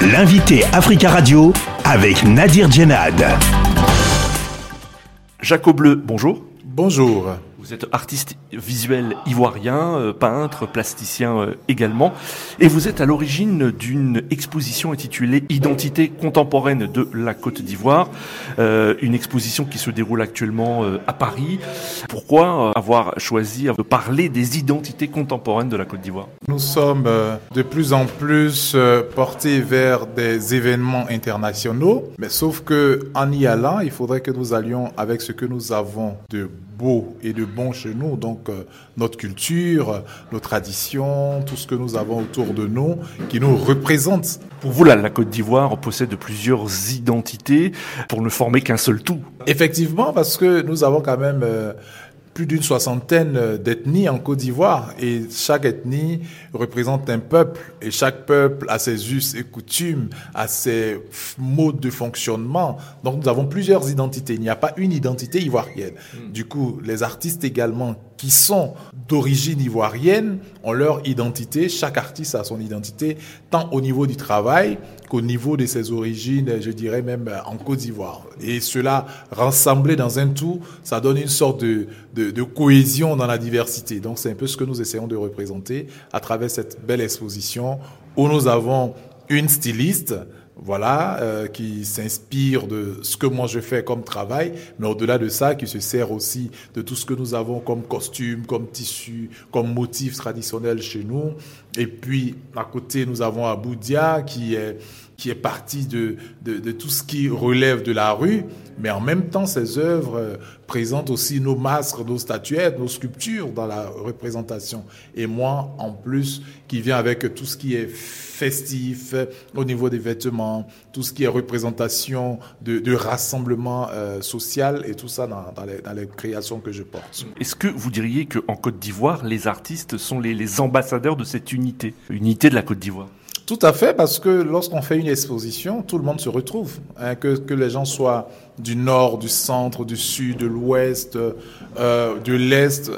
L'invité Africa Radio avec Nadir Djenad. Jacob Bleu, bonjour. Bonjour. Vous êtes artiste visuel ivoirien, euh, peintre, plasticien euh, également, et vous êtes à l'origine d'une exposition intitulée Identité contemporaine de la Côte d'Ivoire, euh, une exposition qui se déroule actuellement à Paris. Pourquoi avoir choisi de parler des identités contemporaines de la Côte d'Ivoire? Nous sommes de plus en plus portés vers des événements internationaux, mais sauf que en y allant, il faudrait que nous allions avec ce que nous avons de beau et de bon chez nous. Donc euh, notre culture, nos traditions, tout ce que nous avons autour de nous qui nous représente. Pour vous, là, la Côte d'Ivoire possède plusieurs identités pour ne former qu'un seul tout. Effectivement, parce que nous avons quand même... Euh, plus d'une soixantaine euh, d'ethnies en Côte d'Ivoire et chaque ethnie représente un peuple et chaque peuple a ses us et coutumes, a ses modes de fonctionnement. Donc nous avons plusieurs identités. Il n'y a pas une identité ivoirienne. Hmm. Du coup, les artistes également qui sont d'origine ivoirienne ont leur identité. Chaque artiste a son identité, tant au niveau du travail qu'au niveau de ses origines, je dirais même en Côte d'Ivoire. Et cela, rassemblé dans un tout, ça donne une sorte de, de, de cohésion dans la diversité. Donc c'est un peu ce que nous essayons de représenter à travers cette belle exposition où nous avons une styliste, voilà, euh, qui s'inspire de ce que moi je fais comme travail, mais au-delà de ça, qui se sert aussi de tout ce que nous avons comme costume, comme tissu, comme motif traditionnel chez nous. Et puis, à côté, nous avons Aboudia, qui est qui est parti de, de, tout ce qui relève de la rue, mais en même temps, ces œuvres euh, présentent aussi nos masques, nos statuettes, nos sculptures dans la représentation. Et moi, en plus, qui vient avec tout ce qui est festif au niveau des vêtements, tout ce qui est représentation de, rassemblement euh, social et tout ça dans, les, créations que je porte. Est-ce que vous diriez qu'en Côte d'Ivoire, les artistes sont les ambassadeurs de cette unité, unité de la Côte d'Ivoire? Tout à fait, parce que lorsqu'on fait une exposition, tout le monde se retrouve. Hein, que, que, les gens soient du nord, du centre, du sud, de l'ouest, euh, de l'est,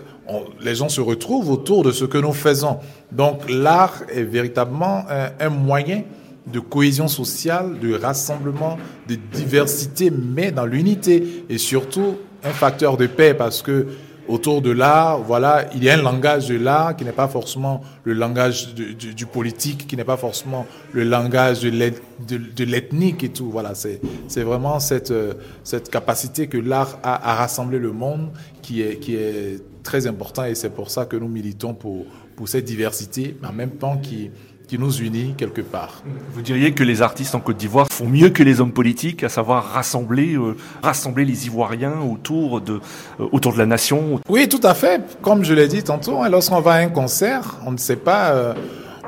les gens se retrouvent autour de ce que nous faisons. Donc l'art est véritablement un, un moyen de cohésion sociale, de rassemblement, de diversité, mais dans l'unité, et surtout un facteur de paix, parce que autour de l'art, voilà, il y a un langage de l'art qui n'est pas forcément le langage du, politique, qui n'est pas forcément le langage de l'ethnique et tout. Voilà, c'est vraiment cette, cette capacité que l'art a à rassembler le monde qui est, qui est très important et c'est pour ça que nous militons pour, pour cette diversité, mais en même temps qui, qui nous unit quelque part. Vous diriez que les artistes en Côte d'Ivoire font mieux que les hommes politiques, à savoir rassembler, euh, rassembler les Ivoiriens autour de, euh, autour de la nation Oui, tout à fait. Comme je l'ai dit tantôt, hein, lorsqu'on va à un concert, on ne sait pas... Euh,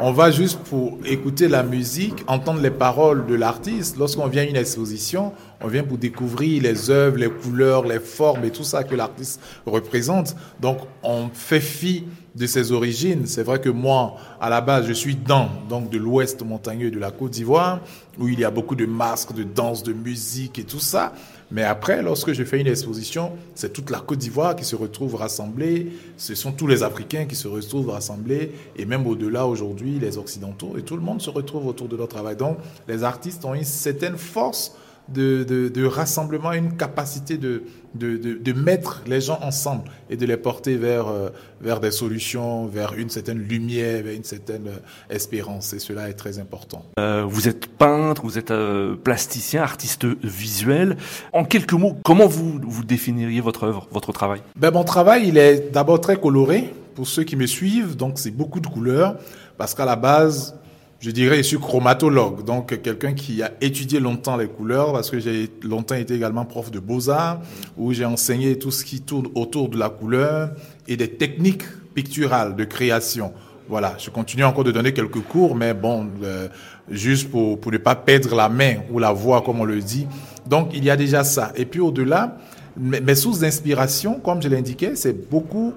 on va juste pour écouter la musique, entendre les paroles de l'artiste. Lorsqu'on vient à une exposition, on vient pour découvrir les œuvres, les couleurs, les formes et tout ça que l'artiste représente. Donc, on fait fi de ses origines. C'est vrai que moi, à la base, je suis dans, donc de l'ouest montagneux de la Côte d'Ivoire, où il y a beaucoup de masques, de danse, de musique et tout ça. Mais après, lorsque je fais une exposition, c'est toute la Côte d'Ivoire qui se retrouve rassemblée. Ce sont tous les Africains qui se retrouvent rassemblés. Et même au-delà, aujourd'hui, les Occidentaux. Et tout le monde se retrouve autour de notre travail. Donc, les artistes ont une certaine force de, de, de, rassemblement, une capacité de, de, mettre les gens ensemble et de les porter vers, euh, vers des solutions, vers une certaine lumière, vers une certaine euh, espérance. Et cela est très important. Euh, vous êtes peintre, vous êtes euh, plasticien, artiste visuel. En quelques mots, comment vous, vous définiriez votre œuvre, votre travail? Ben, Mon travail, il est d'abord très coloré. Pour ceux qui me suivent, donc c'est beaucoup de couleurs, parce qu'à la base, je dirais, je suis chromatologue, donc quelqu'un qui a étudié longtemps les couleurs, parce que j'ai longtemps été également prof de beaux-arts, où j'ai enseigné tout ce qui tourne autour de la couleur et des techniques picturales de création. Voilà, je continue encore de donner quelques cours, mais bon, euh, juste pour, ne pas perdre la main ou la voix, comme on le dit. Donc, il y a déjà ça. Et puis, au-delà, mes, mes sources d'inspiration, comme je l'indiquais, c'est beaucoup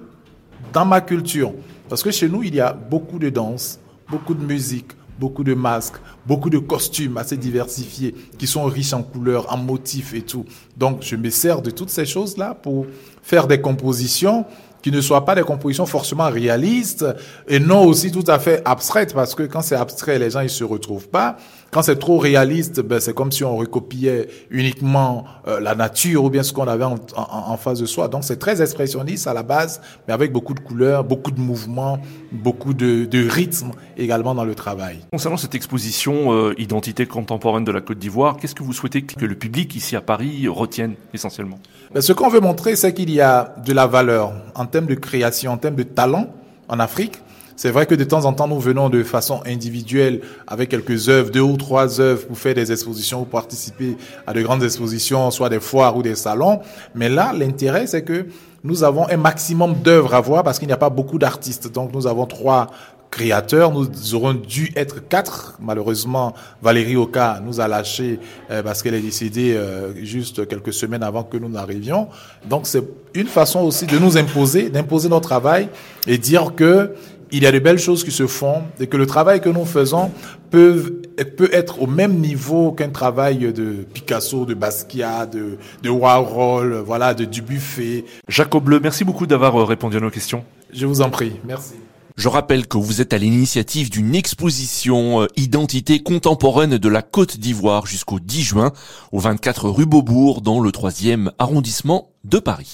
dans ma culture. Parce que chez nous, il y a beaucoup de danse, beaucoup de musique, beaucoup de masques, beaucoup de costumes assez diversifiés qui sont riches en couleurs, en motifs et tout. Donc, je me sers de toutes ces choses-là pour faire des compositions qui ne soient pas des compositions forcément réalistes et non aussi tout à fait abstraites, parce que quand c'est abstrait, les gens ils se retrouvent pas. Quand c'est trop réaliste, ben, c'est comme si on recopiait uniquement euh, la nature ou bien ce qu'on avait en, en, face de soi. Donc c'est très expressionniste à la base, mais avec beaucoup de couleurs, beaucoup de mouvements, beaucoup de, de rythme également dans le travail. Concernant cette exposition euh, Identité contemporaine de la Côte d'Ivoire, qu'est-ce que vous souhaitez que le public ici à Paris retienne essentiellement? Ben, Ce qu'on veut montrer, c'est qu'il y a de la valeur en termes de création, en termes de talent en Afrique c'est vrai que de temps en temps, nous venons de façon individuelle avec quelques œuvres, deux ou trois œuvres pour faire des expositions ou participer à de grandes expositions, soit des foires ou des salons. Mais là, l'intérêt, c'est que nous avons un maximum d'œuvres à voir parce qu'il n'y a pas beaucoup d'artistes. Donc, nous avons trois créateurs. Nous aurons dû être quatre. Malheureusement, Valérie Oka nous a lâché euh, parce qu'elle est décédée euh, juste quelques semaines avant que nous n'arrivions. Donc, c'est une façon aussi de nous imposer, d'imposer notre travail et dire que il y a de belles choses qui se font et que le travail que nous faisons peut, peut être au même niveau qu'un travail de Picasso, de Basquiat, de, de Warhol, voilà, de Dubuffet. Jacob Bleu, merci beaucoup d'avoir euh, répondu à nos questions. Je vous en prie, merci. Je rappelle que vous êtes à l'initiative d'une exposition euh, identité contemporaine de la Côte d'Ivoire jusqu'au 10 juin au 24 rue Beaubourg dans le 3e arrondissement de Paris.